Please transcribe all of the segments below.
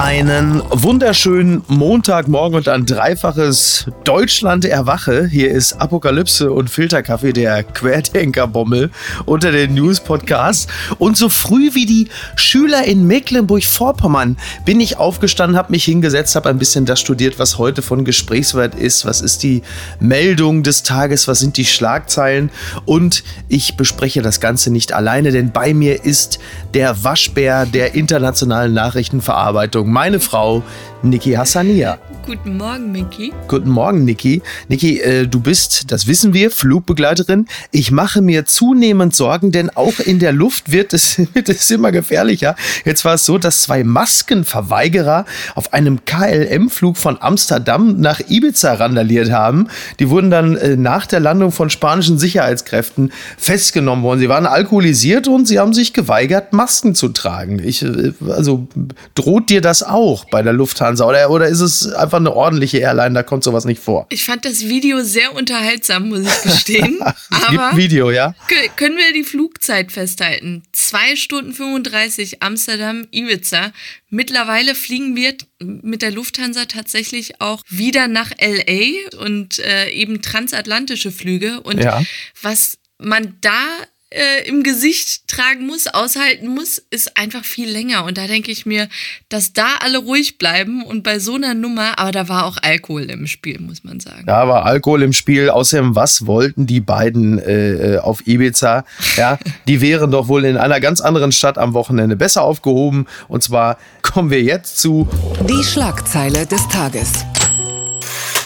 Einen wunderschönen Montagmorgen und ein dreifaches Deutschland erwache. Hier ist Apokalypse und Filterkaffee, der Querdenkerbommel unter den News-Podcasts. Und so früh wie die Schüler in Mecklenburg-Vorpommern bin ich aufgestanden, habe mich hingesetzt, habe ein bisschen das studiert, was heute von Gesprächswert ist. Was ist die Meldung des Tages? Was sind die Schlagzeilen? Und ich bespreche das Ganze nicht alleine, denn bei mir ist der Waschbär der internationalen Nachrichtenverarbeitung meine Frau Niki Hassania. Guten Morgen, Niki. Guten Morgen, Niki. Niki, äh, du bist, das wissen wir, Flugbegleiterin. Ich mache mir zunehmend Sorgen, denn auch in der Luft wird es, wird es immer gefährlicher. Jetzt war es so, dass zwei Maskenverweigerer auf einem KLM-Flug von Amsterdam nach Ibiza randaliert haben. Die wurden dann äh, nach der Landung von spanischen Sicherheitskräften festgenommen worden. Sie waren alkoholisiert und sie haben sich geweigert, Masken zu tragen. Ich, äh, also droht dir das auch bei der Lufthansa oder, oder ist es einfach eine ordentliche Airline, da kommt sowas nicht vor? Ich fand das Video sehr unterhaltsam, muss ich gestehen. es gibt ein Video, ja? Können wir die Flugzeit festhalten? Zwei Stunden 35 Amsterdam, Ibiza. Mittlerweile fliegen wir mit der Lufthansa tatsächlich auch wieder nach LA und äh, eben transatlantische Flüge. Und ja. was man da äh, im Gesicht tragen muss, aushalten muss, ist einfach viel länger. Und da denke ich mir, dass da alle ruhig bleiben und bei so einer Nummer, aber da war auch Alkohol im Spiel, muss man sagen. Da war Alkohol im Spiel. Außerdem, was wollten die beiden äh, äh auf Ibiza? Ja, die wären doch wohl in einer ganz anderen Stadt am Wochenende besser aufgehoben. Und zwar kommen wir jetzt zu die Schlagzeile des Tages.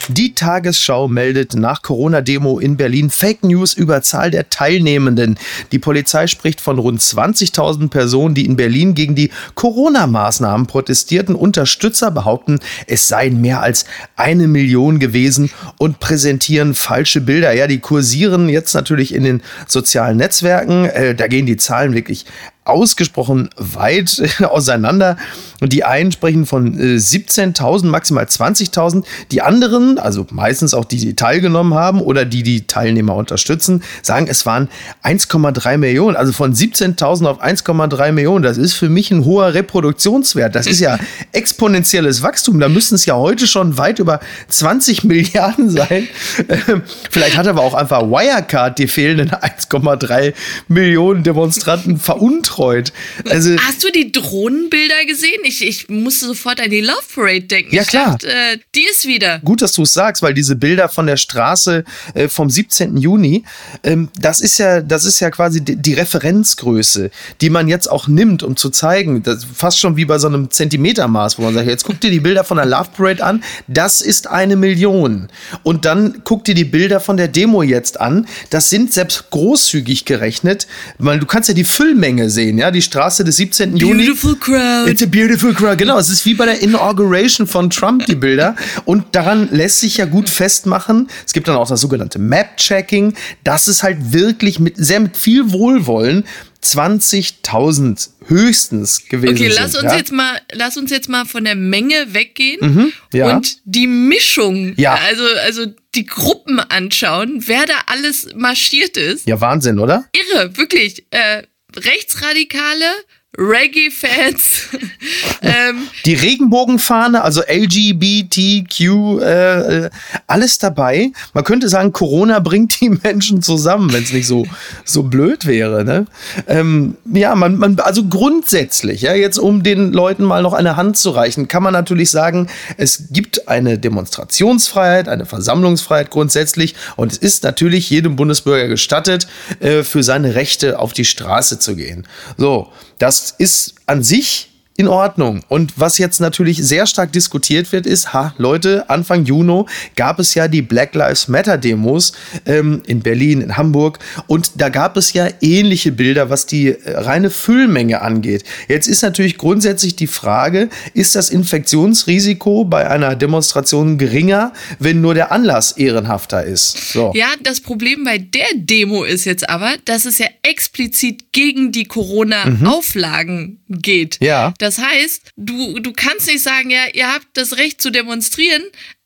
Die Tagesschau meldet nach Corona-Demo in Berlin Fake News über Zahl der Teilnehmenden. Die Polizei spricht von rund 20.000 Personen, die in Berlin gegen die Corona-Maßnahmen protestierten. Unterstützer behaupten, es seien mehr als eine Million gewesen und präsentieren falsche Bilder. Ja, die kursieren jetzt natürlich in den sozialen Netzwerken. Äh, da gehen die Zahlen wirklich ausgesprochen weit auseinander. Und die einen sprechen von 17.000, äh, maximal 20.000. Die anderen, also meistens auch die, die teilgenommen haben oder die die Teilnehmer unterstützen, sagen, es waren 1,3 Millionen. Also von 17.000 auf 1,3 Millionen. Das ist für mich ein hoher Reproduktionswert. Das ist ja exponentielles Wachstum. Da müssten es ja heute schon weit über 20 Milliarden sein. Ähm, vielleicht hat aber auch einfach Wirecard die fehlenden 1,3 Millionen Demonstranten veruntreut betreut. Also, Hast du die Drohnenbilder gesehen? Ich, ich musste sofort an die Love Parade denken. Ja, klar. Dachte, äh, die ist wieder. Gut, dass du es sagst, weil diese Bilder von der Straße äh, vom 17. Juni, ähm, das ist ja, das ist ja quasi die, die, Referenzgröße, die man jetzt auch nimmt, um zu zeigen, das, fast schon wie bei so einem Zentimetermaß, wo man sagt, jetzt guck dir die Bilder von der Love Parade an, das ist eine Million. Und dann guck dir die Bilder von der Demo jetzt an, das sind selbst großzügig gerechnet, weil du kannst ja die Füllmenge sehen sehen, ja, die Straße des 17. Juni. Beautiful crowd. It's a beautiful crowd. Genau, es ist wie bei der Inauguration von Trump, die Bilder. Und daran lässt sich ja gut festmachen. Es gibt dann auch das sogenannte Map-Checking. Das ist halt wirklich mit, sehr mit viel Wohlwollen 20.000 höchstens gewesen okay, lass sind, uns ja? jetzt mal, lass uns jetzt mal von der Menge weggehen mhm, ja. und die Mischung, ja. also, also die Gruppen anschauen, wer da alles marschiert ist. Ja, Wahnsinn, oder? Irre, wirklich. Äh, Rechtsradikale, Reggae-Fans. ähm, die Regenbogenfahne, also LGBTQ, äh, äh, alles dabei. Man könnte sagen, Corona bringt die Menschen zusammen, wenn es nicht so, so blöd wäre. Ne? Ähm, ja, man, man, also grundsätzlich, ja, jetzt um den Leuten mal noch eine Hand zu reichen, kann man natürlich sagen, es gibt eine Demonstrationsfreiheit, eine Versammlungsfreiheit grundsätzlich und es ist natürlich jedem Bundesbürger gestattet, äh, für seine Rechte auf die Straße zu gehen. So, das ist an sich in Ordnung. Und was jetzt natürlich sehr stark diskutiert wird, ist, ha, Leute, Anfang Juni gab es ja die Black Lives Matter Demos ähm, in Berlin, in Hamburg. Und da gab es ja ähnliche Bilder, was die äh, reine Füllmenge angeht. Jetzt ist natürlich grundsätzlich die Frage, ist das Infektionsrisiko bei einer Demonstration geringer, wenn nur der Anlass ehrenhafter ist? So. Ja, das Problem bei der Demo ist jetzt aber, dass es ja explizit gegen die Corona-Auflagen mhm. geht. Ja. Das heißt, du, du kannst nicht sagen, ja, ihr habt das Recht zu demonstrieren,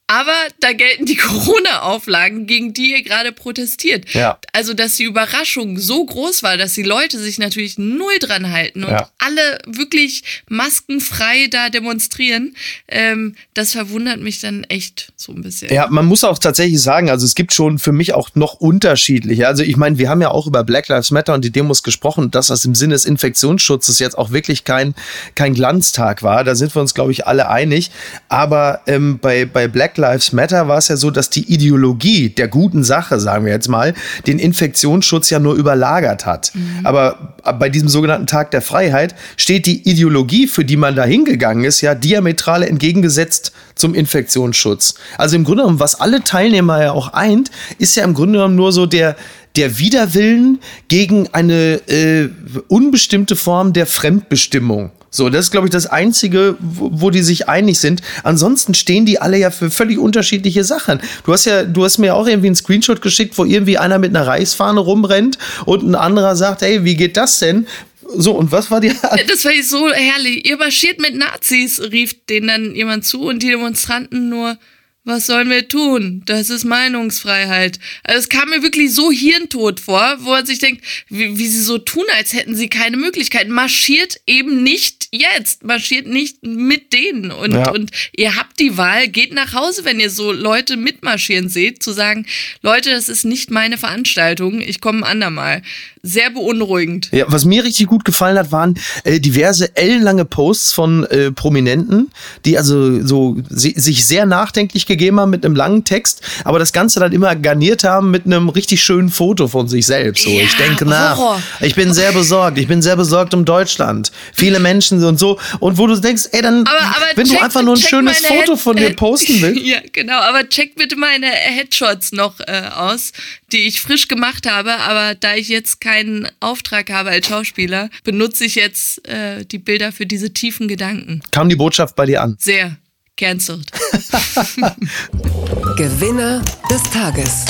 Aber da gelten die Corona-Auflagen, gegen die ihr gerade protestiert. Ja. Also, dass die Überraschung so groß war, dass die Leute sich natürlich null dran halten und Ja. alle wirklich maskenfrei da demonstrieren, ähm, das verwundert mich dann echt so ein bisschen. Ja, man muss auch tatsächlich sagen, also es gibt schon für mich auch noch unterschiedliche. Also ich meine, wir haben ja auch über Black Lives Matter und die Demos gesprochen, dass das im Sinne des Infektionsschutzes jetzt auch wirklich kein, kein Glanztag war. Da sind wir uns, glaube ich, alle einig. Aber ähm, bei, bei Black Lives Matter war es ja so, dass die Ideologie der guten Sache, sagen wir jetzt mal, den Infektionsschutz ja nur überlagert hat. Aber bei diesem sogenannten Tag der Freiheit steht die Ideologie, für die man da hingegangen ist, ja diametral entgegengesetzt zum Infektionsschutz. Also im Grunde genommen, was alle Teilnehmer ja auch eint, ist ja im Grunde genommen nur so der, der Widerwillen gegen eine äh, unbestimmte Form der Fremdbestimmung. So, das ist, glaube ich, das Einzige, wo, wo die sich einig sind. Ansonsten stehen die alle ja für völlig unterschiedliche Sachen. Du hast ja, du hast mir auch irgendwie einen Screenshot geschickt, wo irgendwie einer mit einer Reichsfahne rumrennt und ein anderer sagt, hey, wie geht das denn? So, und was war die? Das war so herrlich. Ihr marschiert mit Nazis, rief denen dann jemand zu und die Demonstranten nur, was sollen wir tun? Das ist Meinungsfreiheit. Also es kam mir wirklich so hirntot vor, wo man sich denkt, wie, wie sie so tun, als hätten sie keine Möglichkeit. Marschiert eben nicht jetzt, marschiert nicht mit denen. Und, Ja. und ihr habt die Wahl, geht nach Hause, wenn ihr so Leute mitmarschieren seht, zu sagen, Leute, das ist nicht meine Veranstaltung, ich komme ein andermal. Sehr beunruhigend. Ja, was mir richtig gut gefallen hat, waren äh, diverse ellenlange Posts von äh, Prominenten, die also so si sich sehr nachdenklich gegeben haben mit einem langen Text, aber das Ganze dann immer garniert haben mit einem richtig schönen Foto von sich selbst. So, Ja, ich denke nach. Horror. Ich bin sehr besorgt. Ich bin sehr besorgt um Deutschland. Viele Menschen und so. Und wo du denkst, ey, dann, Aber, aber wenn check, du einfach nur ein schönes Foto Head- von dir äh, posten willst. Ja, genau. Aber check bitte meine Headshots noch äh, aus, die ich frisch gemacht habe. Aber da ich jetzt keinen Auftrag habe als Schauspieler, benutze ich jetzt äh, die Bilder für diese tiefen Gedanken. Kam die Botschaft bei dir an? Sehr cancelled. Gewinner des Tages.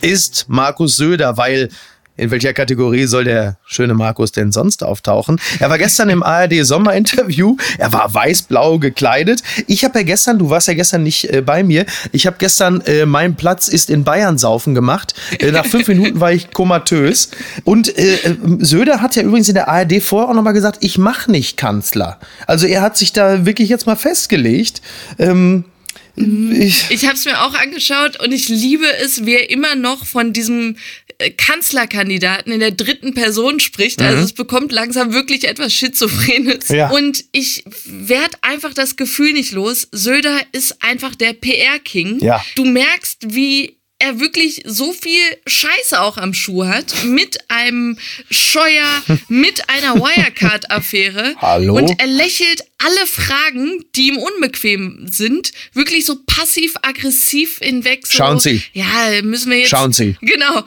ist Markus Söder, weil in welcher Kategorie soll der schöne Markus denn sonst auftauchen? Er war gestern im ARD Sommerinterview. Er war weiß-blau gekleidet. Ich habe ja gestern, du warst ja gestern nicht äh, bei mir. Ich habe gestern äh, mein Platz ist in Bayern saufen gemacht. Äh, nach fünf Minuten war ich komatös. Und äh, äh, Söder hat ja übrigens in der ARD vorher auch nochmal gesagt, ich mache nicht Kanzler. Also er hat sich da wirklich jetzt mal festgelegt. Ähm, ich, Ich habe es mir auch angeschaut und ich liebe es, wie er immer noch von diesem Kanzlerkandidaten in der dritten Person spricht. Also es bekommt langsam wirklich etwas Schizophrenes. Mhm. Ja. Und ich werde einfach das Gefühl nicht los. Söder ist einfach der PR-King. Ja. Du merkst, wie er wirklich so viel Scheiße auch am Schuh hat, mit einem Scheuer, mit einer Wirecard-Affäre. Hallo? Und er lächelt alle Fragen, die ihm unbequem sind, wirklich so passiv-aggressiv hinweg. So, Schauen Sie. Ja, müssen wir jetzt. Schauen Sie. Genau.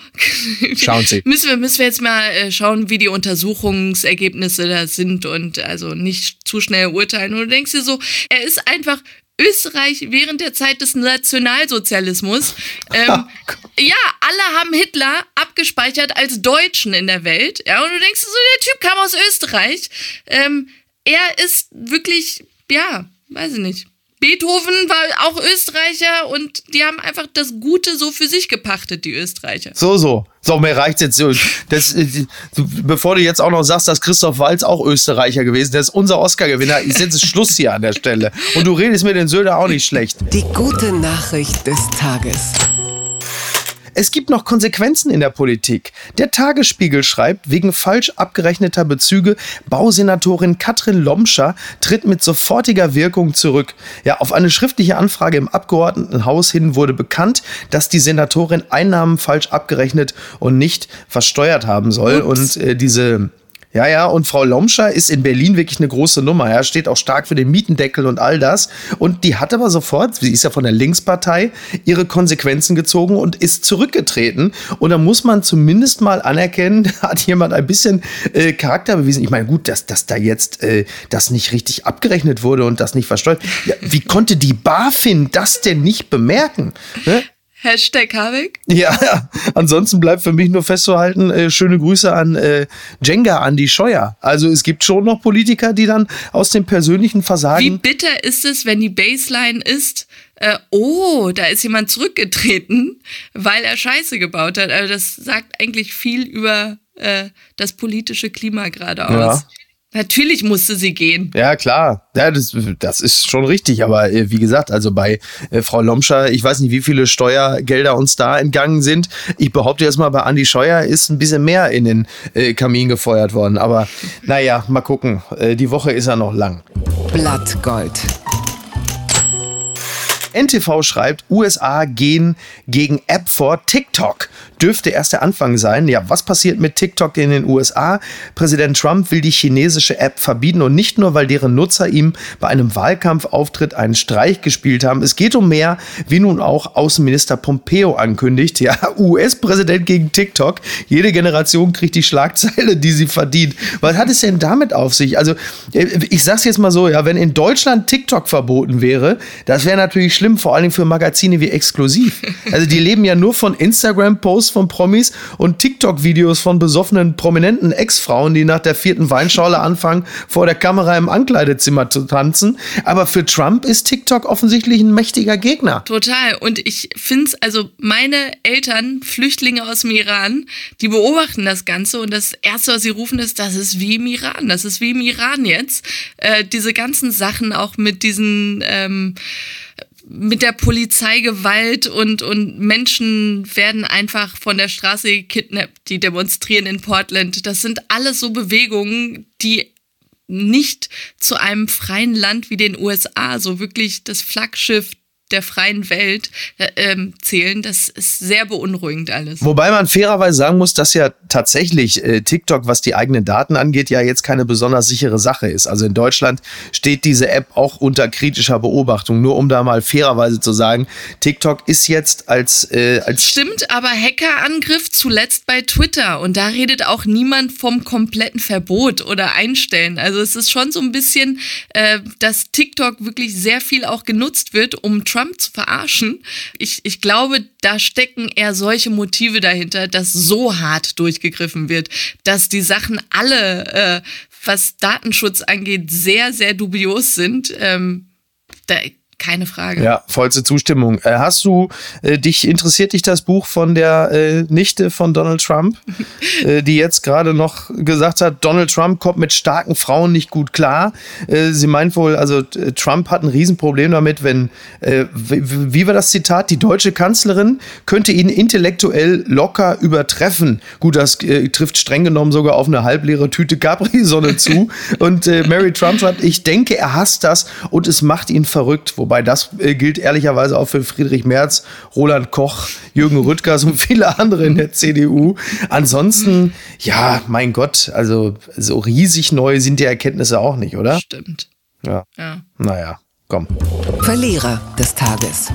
Schauen Sie. müssen, wir, müssen wir jetzt mal äh, schauen, wie die Untersuchungsergebnisse da sind und also nicht zu schnell urteilen. Und du denkst dir so, er ist einfach Österreich während der Zeit des Nationalsozialismus. Ähm, ja, alle haben Hitler abgespeichert als Deutschen in der Welt. Ja, und du denkst so, der Typ kam aus Österreich. Ähm, er ist wirklich, ja, weiß ich nicht. Beethoven war auch Österreicher und die haben einfach das Gute so für sich gepachtet, die Österreicher. So, so. So, mir reicht's jetzt so. Das, äh, bevor du jetzt auch noch sagst, dass Christoph Walz auch Österreicher gewesen, der ist unser Oscar-Gewinner, ist jetzt Schluss hier an der Stelle. Und du redest mit den Söder auch nicht schlecht. Die gute Nachricht des Tages. Es gibt noch Konsequenzen in der Politik. Der Tagesspiegel schreibt, wegen falsch abgerechneter Bezüge, Bausenatorin Katrin Lomscher tritt mit sofortiger Wirkung zurück. Ja, auf eine schriftliche Anfrage im Abgeordnetenhaus hin wurde bekannt, dass die Senatorin Einnahmen falsch abgerechnet und nicht versteuert haben soll. Ups. Und äh, diese ja, ja, und Frau Lomscher ist in Berlin wirklich eine große Nummer. Ja, steht auch stark für den Mietendeckel und all das. Und die hat aber sofort, sie ist ja von der Linkspartei, ihre Konsequenzen gezogen und ist zurückgetreten. Und da muss man zumindest mal anerkennen, da hat jemand ein bisschen äh, Charakter bewiesen. Ich meine, gut, dass, dass da jetzt äh, das nicht richtig abgerechnet wurde und das nicht versteuert. Ja, wie konnte die BaFin das denn nicht bemerken? Ne? Hashtag Habeck. Ja, ansonsten bleibt für mich nur festzuhalten, äh, schöne Grüße an äh, Jenga, an die Scheuer. Also es gibt schon noch Politiker, die dann aus dem persönlichen Wie Versagen. bitter ist es, wenn die Baseline ist, äh, oh, da ist jemand zurückgetreten, weil er Scheiße gebaut hat. Also das sagt eigentlich viel über äh, das politische Klima gerade aus. Ja. Natürlich musste sie gehen. Ja, klar. Ja, das, das ist schon richtig. Aber äh, wie gesagt, also bei äh, Frau Lomscher, ich weiß nicht, wie viele Steuergelder uns da entgangen sind. Ich behaupte jetzt mal, bei Andi Scheuer ist ein bisschen mehr in den äh, Kamin gefeuert worden. Aber naja, mal gucken. Äh, die Woche ist ja noch lang. Blattgold. NTV schreibt, USA gehen gegen App vor TikTok. Dürfte erst der Anfang sein. Ja, was passiert mit TikTok in den USA? Präsident Trump will die chinesische App verbieten und nicht nur, weil deren Nutzer ihm bei einem Wahlkampfauftritt einen Streich gespielt haben. Es geht um mehr, wie nun auch Außenminister Pompeo ankündigt. Ja, US-Präsident gegen TikTok. Jede Generation kriegt die Schlagzeile, die sie verdient. Was hat es denn damit auf sich? Also, äh, ich sag's jetzt mal so, ja, wenn in Deutschland TikTok verboten wäre, das wäre natürlich schlimm, vor allem für Magazine wie Exklusiv. Also die leben ja nur von Instagram-Posts von Promis und TikTok-Videos von besoffenen, prominenten Ex-Frauen, die nach der vierten Weinschorle anfangen, vor der Kamera im Ankleidezimmer zu tanzen. Aber für Trump ist TikTok offensichtlich ein mächtiger Gegner. Total. Und ich finde es, also meine Eltern, Flüchtlinge aus dem Iran, die beobachten das Ganze und das Erste, was sie rufen, ist, das ist wie im Iran. Das ist wie im Iran jetzt. Äh, diese ganzen Sachen auch mit diesen ähm, mit der Polizeigewalt und, und Menschen werden einfach von der Straße gekidnappt, die demonstrieren in Portland. Das sind alles so Bewegungen, die nicht zu einem freien Land wie den USA, so wirklich das Flaggschiff der freien Welt äh, ähm, zählen. Das ist sehr beunruhigend alles. Wobei man fairerweise sagen muss, dass ja tatsächlich äh, TikTok, was die eigenen Daten angeht, ja jetzt keine besonders sichere Sache ist. Also in Deutschland steht diese App auch unter kritischer Beobachtung. Nur um da mal fairerweise zu sagen, TikTok ist jetzt als... Äh, als Stimmt, aber Hackerangriff zuletzt bei Twitter und da redet auch niemand vom kompletten Verbot oder Einstellen. Also es ist schon so ein bisschen, äh, dass TikTok wirklich sehr viel auch genutzt wird, um Trump Trump zu verarschen. Ich, ich glaube, da stecken eher solche Motive dahinter, dass so hart durchgegriffen wird, dass die Sachen alle, äh, was Datenschutz angeht, sehr, sehr dubios sind. Ähm, da, keine Frage. Ja, vollste Zustimmung. Äh, hast du äh, dich, interessiert dich das Buch von der äh, Nichte von Donald Trump, äh, die jetzt gerade noch gesagt hat, Donald Trump kommt mit starken Frauen nicht gut klar. Äh, sie meint wohl, also äh, Trump hat ein Riesenproblem damit, wenn, wie, wie war das Zitat, die deutsche Kanzlerin könnte ihn intellektuell locker übertreffen. Gut, das trifft streng genommen sogar auf eine halbleere Tüte Capri-Sonne zu. Und Mary Trump schreibt, ich denke, er hasst das und es macht ihn verrückt. Wobei Wobei das äh, gilt ehrlicherweise auch für Friedrich Merz, Roland Koch, Jürgen Rüttgers und viele andere in der CDU. Ansonsten, ja, mein Gott, also so riesig neu sind die Erkenntnisse auch nicht, oder? Stimmt. Ja. ja. Naja, komm. Verlierer des Tages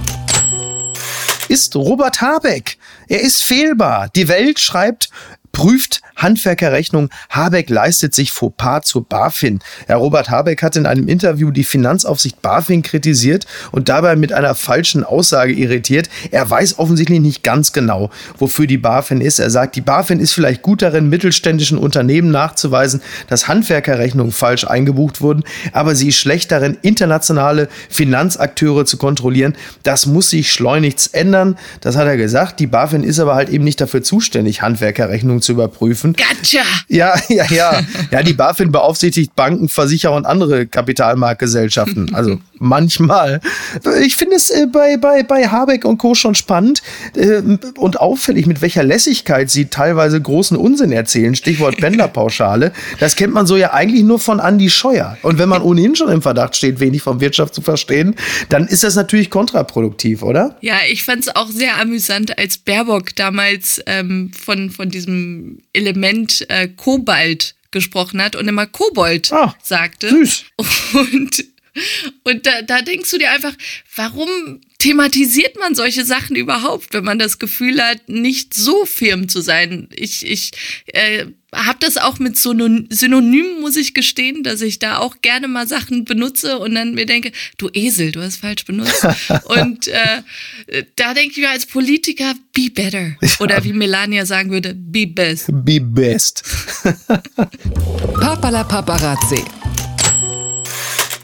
ist Robert Habeck. Er ist fehlbar. Die Welt schreibt, prüft Handwerkerrechnung. Habeck leistet sich Fauxpas zur BaFin. Herr Robert Habeck hat in einem Interview die Finanzaufsicht BaFin kritisiert und dabei mit einer falschen Aussage irritiert. Er weiß offensichtlich nicht ganz genau, wofür die BaFin ist. Er sagt, die BaFin ist vielleicht gut darin, mittelständischen Unternehmen nachzuweisen, dass Handwerkerrechnungen falsch eingebucht wurden, aber sie ist schlecht darin, internationale Finanzakteure zu kontrollieren. Das muss sich schleunigst ändern. Das hat er gesagt. Die BaFin ist aber halt eben nicht dafür zuständig, Handwerkerrechnungen zu überprüfen. Gotcha! Ja, ja, ja. Ja, die BaFin beaufsichtigt Banken, Versicherer und andere Kapitalmarktgesellschaften. Also manchmal. Ich finde es äh, bei, bei, bei Habeck und Co. schon spannend äh, und auffällig, mit welcher Lässigkeit sie teilweise großen Unsinn erzählen. Stichwort Pendlerpauschale. Das kennt man so ja eigentlich nur von Andi Scheuer. Und wenn man ohnehin schon im Verdacht steht, wenig von Wirtschaft zu verstehen, dann ist das natürlich kontraproduktiv, oder? Ja, ich fand es auch sehr amüsant, als Baerbock damals ähm, von, von diesem Element äh, Kobalt gesprochen hat und immer Kobold ah, sagte. Süß. Und und da, da denkst du dir einfach, warum thematisiert man solche Sachen überhaupt, wenn man das Gefühl hat, nicht so firm zu sein? Ich, ich äh, habe das auch mit so Synonymen, muss ich gestehen, dass ich da auch gerne mal Sachen benutze und dann mir denke, du Esel, du hast falsch benutzt. und äh, da denke ich mir als Politiker, be better. Oder wie Melania sagen würde, be best. Be best. Papala Paparazzi.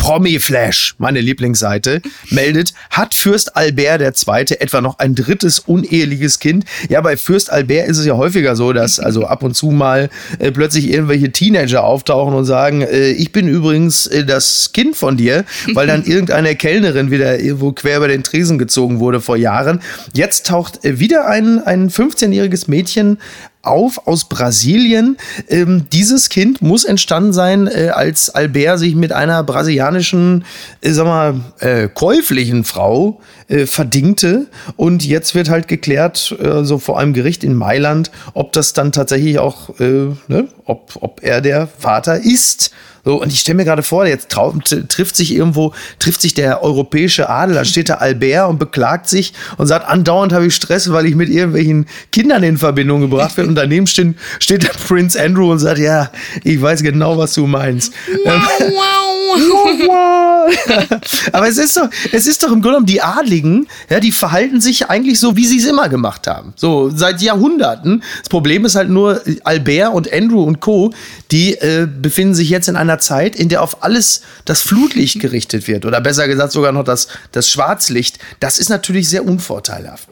Promi-Flash, meine Lieblingsseite, meldet, hat Fürst Albert II. etwa noch ein drittes uneheliches Kind? Ja, bei Fürst Albert ist es ja häufiger so, dass also ab und zu mal äh, plötzlich irgendwelche Teenager auftauchen und sagen, äh, ich bin übrigens äh, das Kind von dir, weil dann irgendeine Kellnerin wieder irgendwo quer über den Tresen gezogen wurde vor Jahren. Jetzt taucht äh, wieder ein, ein 15-jähriges Mädchen auf aus Brasilien. Ähm, dieses Kind muss entstanden sein, äh, als Albert sich mit einer brasilianischen, äh, sag mal, äh, käuflichen Frau äh, verdingte. Und jetzt wird halt geklärt, äh, so vor einem Gericht in Mailand, ob das dann tatsächlich auch, äh, ne, ob, ob er der Vater ist. So, und ich stelle mir gerade vor, jetzt trifft sich irgendwo, trifft sich der europäische Adel, da steht da Albert und beklagt sich und sagt, andauernd habe ich Stress, weil ich mit irgendwelchen Kindern in Verbindung gebracht werde. Und daneben steht, steht der Prince Andrew und sagt, ja, ich weiß genau, was du meinst. Wow, wow. Aber es ist doch, es ist doch im Grunde genommen die Adligen, ja, die verhalten sich eigentlich so, wie sie es immer gemacht haben. So, seit Jahrhunderten. Das Problem ist halt nur, Albert und Andrew und Co., die äh, befinden sich jetzt in einer Zeit, in der auf alles das Flutlicht gerichtet wird. Oder besser gesagt sogar noch das, das Schwarzlicht. Das ist natürlich sehr unvorteilhaft.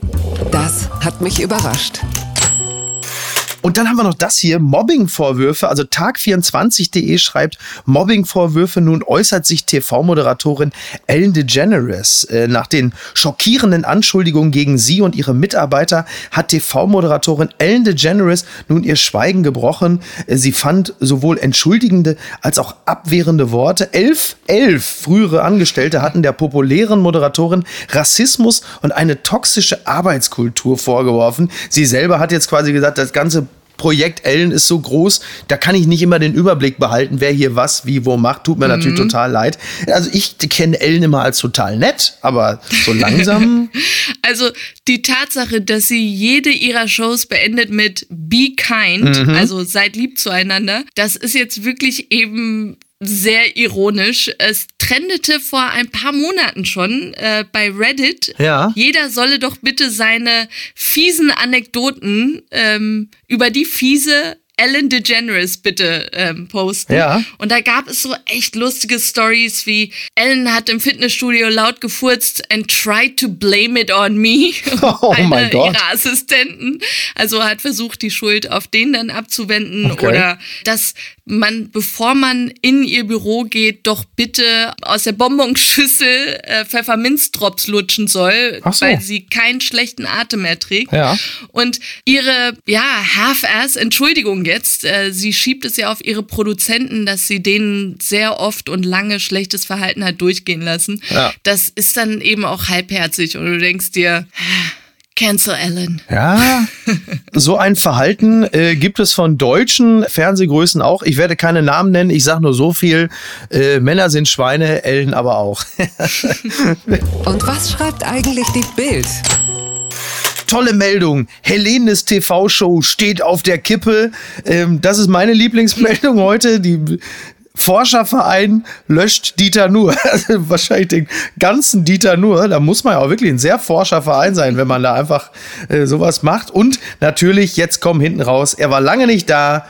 Das hat mich überrascht. Und dann haben wir noch das hier, Mobbing-Vorwürfe. Also Tag24.de schreibt, Mobbing-Vorwürfe. Nun äußert sich TV-Moderatorin Ellen DeGeneres. Äh, nach den schockierenden Anschuldigungen gegen sie und ihre Mitarbeiter hat TV-Moderatorin Ellen DeGeneres nun ihr Schweigen gebrochen. Äh, sie fand sowohl entschuldigende als auch abwehrende Worte. Elf, elf frühere Angestellte hatten der populären Moderatorin Rassismus und eine toxische Arbeitskultur vorgeworfen. Sie selber hat jetzt quasi gesagt, das ganze Projekt Ellen ist so groß, da kann ich nicht immer den Überblick behalten, wer hier was, wie, wo macht. Tut mir mhm. natürlich total leid. Also ich kenne Ellen immer als total nett, aber so langsam. also die Tatsache, dass sie jede ihrer Shows beendet mit Be kind, mhm. also seid lieb zueinander, das ist jetzt wirklich eben sehr ironisch. Es trendete vor ein paar Monaten schon äh, bei Reddit. Ja. Jeder solle doch bitte seine fiesen Anekdoten ähm, über die fiese Ellen DeGeneres bitte ähm, posten. Ja. Und da gab es so echt lustige Stories wie Ellen hat im Fitnessstudio laut gefurzt and tried to blame it on me. Oh mein Gott. ihrer Assistenten. Also hat versucht, die Schuld auf den dann abzuwenden okay. oder dass man, bevor man in ihr Büro geht, doch bitte aus der Bonbonschüssel äh, Pfefferminzdrops lutschen soll, so. weil sie keinen schlechten Atem mehr trägt. Ja. Und ihre, ja, Half-Ass-Entschuldigung jetzt, äh, sie schiebt es ja auf ihre Produzenten, dass sie denen sehr oft und lange schlechtes Verhalten hat durchgehen lassen. Ja. Das ist dann eben auch halbherzig und du denkst dir, Cancel Ellen. Ja, so ein Verhalten äh, gibt es von deutschen Fernsehgrößen auch. Ich werde keine Namen nennen, ich sage nur so viel. Äh, Männer sind Schweine, Ellen aber auch. Und was schreibt eigentlich die Bild? Tolle Meldung. Helenes TV-Show steht auf der Kippe. Ähm, das ist meine Lieblingsmeldung heute. Die Forscherverein löscht Dieter Nuhr. Also wahrscheinlich den ganzen Dieter Nuhr. Da muss man ja auch wirklich ein sehr Forscherverein sein, wenn man da einfach äh, sowas macht. Und natürlich, jetzt kommen hinten raus, er war lange nicht da.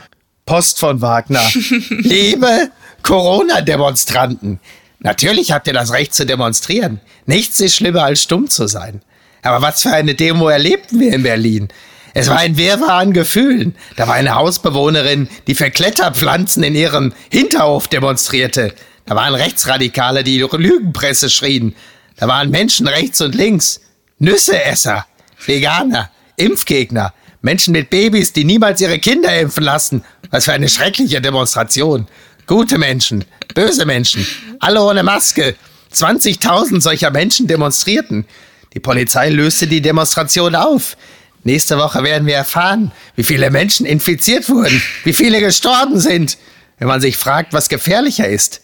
Post von Wagner. Liebe Corona-Demonstranten. Natürlich habt ihr das Recht zu demonstrieren. Nichts ist schlimmer als stumm zu sein. Aber was für eine Demo erlebten wir in Berlin? Es war ein Wirrwarr an Gefühlen. Da war eine Hausbewohnerin, die für Kletterpflanzen in ihrem Hinterhof demonstrierte. Da waren Rechtsradikale, die Lügenpresse schrien. Da waren Menschen rechts und links. Nüsseesser, Veganer, Impfgegner, Menschen mit Babys, die niemals ihre Kinder impfen lassen. Was für eine schreckliche Demonstration. Gute Menschen, böse Menschen, alle ohne Maske. 20.000 solcher Menschen demonstrierten. Die Polizei löste die Demonstration auf. Nächste Woche werden wir erfahren, wie viele Menschen infiziert wurden, wie viele gestorben sind. Wenn man sich fragt, was gefährlicher ist.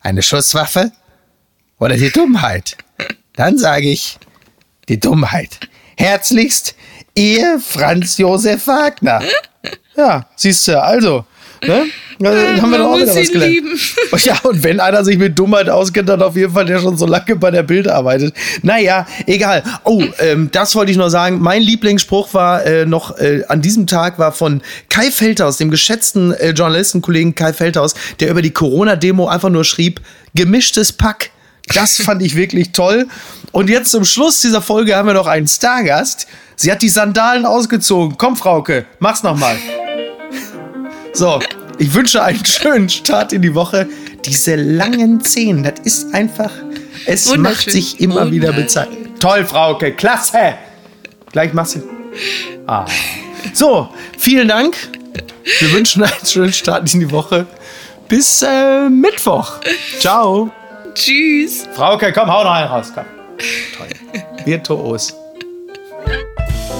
Eine Schusswaffe oder die Dummheit? Dann sage ich, die Dummheit. Herzlichst, ihr Franz Josef Wagner. Ja, siehst du, also. Ne? Dann haben wir doch auch wieder was gelernt. Lieben. Ja, und wenn einer sich mit Dummheit auskennt, dann auf jeden Fall der schon so lange bei der Bild arbeitet. Naja, egal. Oh, ähm, das wollte ich nur sagen. Mein Lieblingsspruch war äh, noch äh, an diesem Tag war von Kai Feldhaus, dem geschätzten äh, Journalistenkollegen Kai Feldhaus, der über die Corona-Demo einfach nur schrieb, gemischtes Pack. Das fand ich wirklich toll. Und jetzt zum Schluss dieser Folge haben wir noch einen Stargast. Sie hat die Sandalen ausgezogen. Komm, Frauke, mach's nochmal. So, ich wünsche einen schönen Start in die Woche. Diese langen Zehen, das ist einfach, es macht sich immer wieder bezahlt. Toll, Frauke, klasse. Gleich machst du. Ah. So, vielen Dank. Wir wünschen einen schönen Start in die Woche. Bis äh, Mittwoch. Ciao. Tschüss. Frauke, komm, hau noch einen raus. Komm. Toll. Virtuos.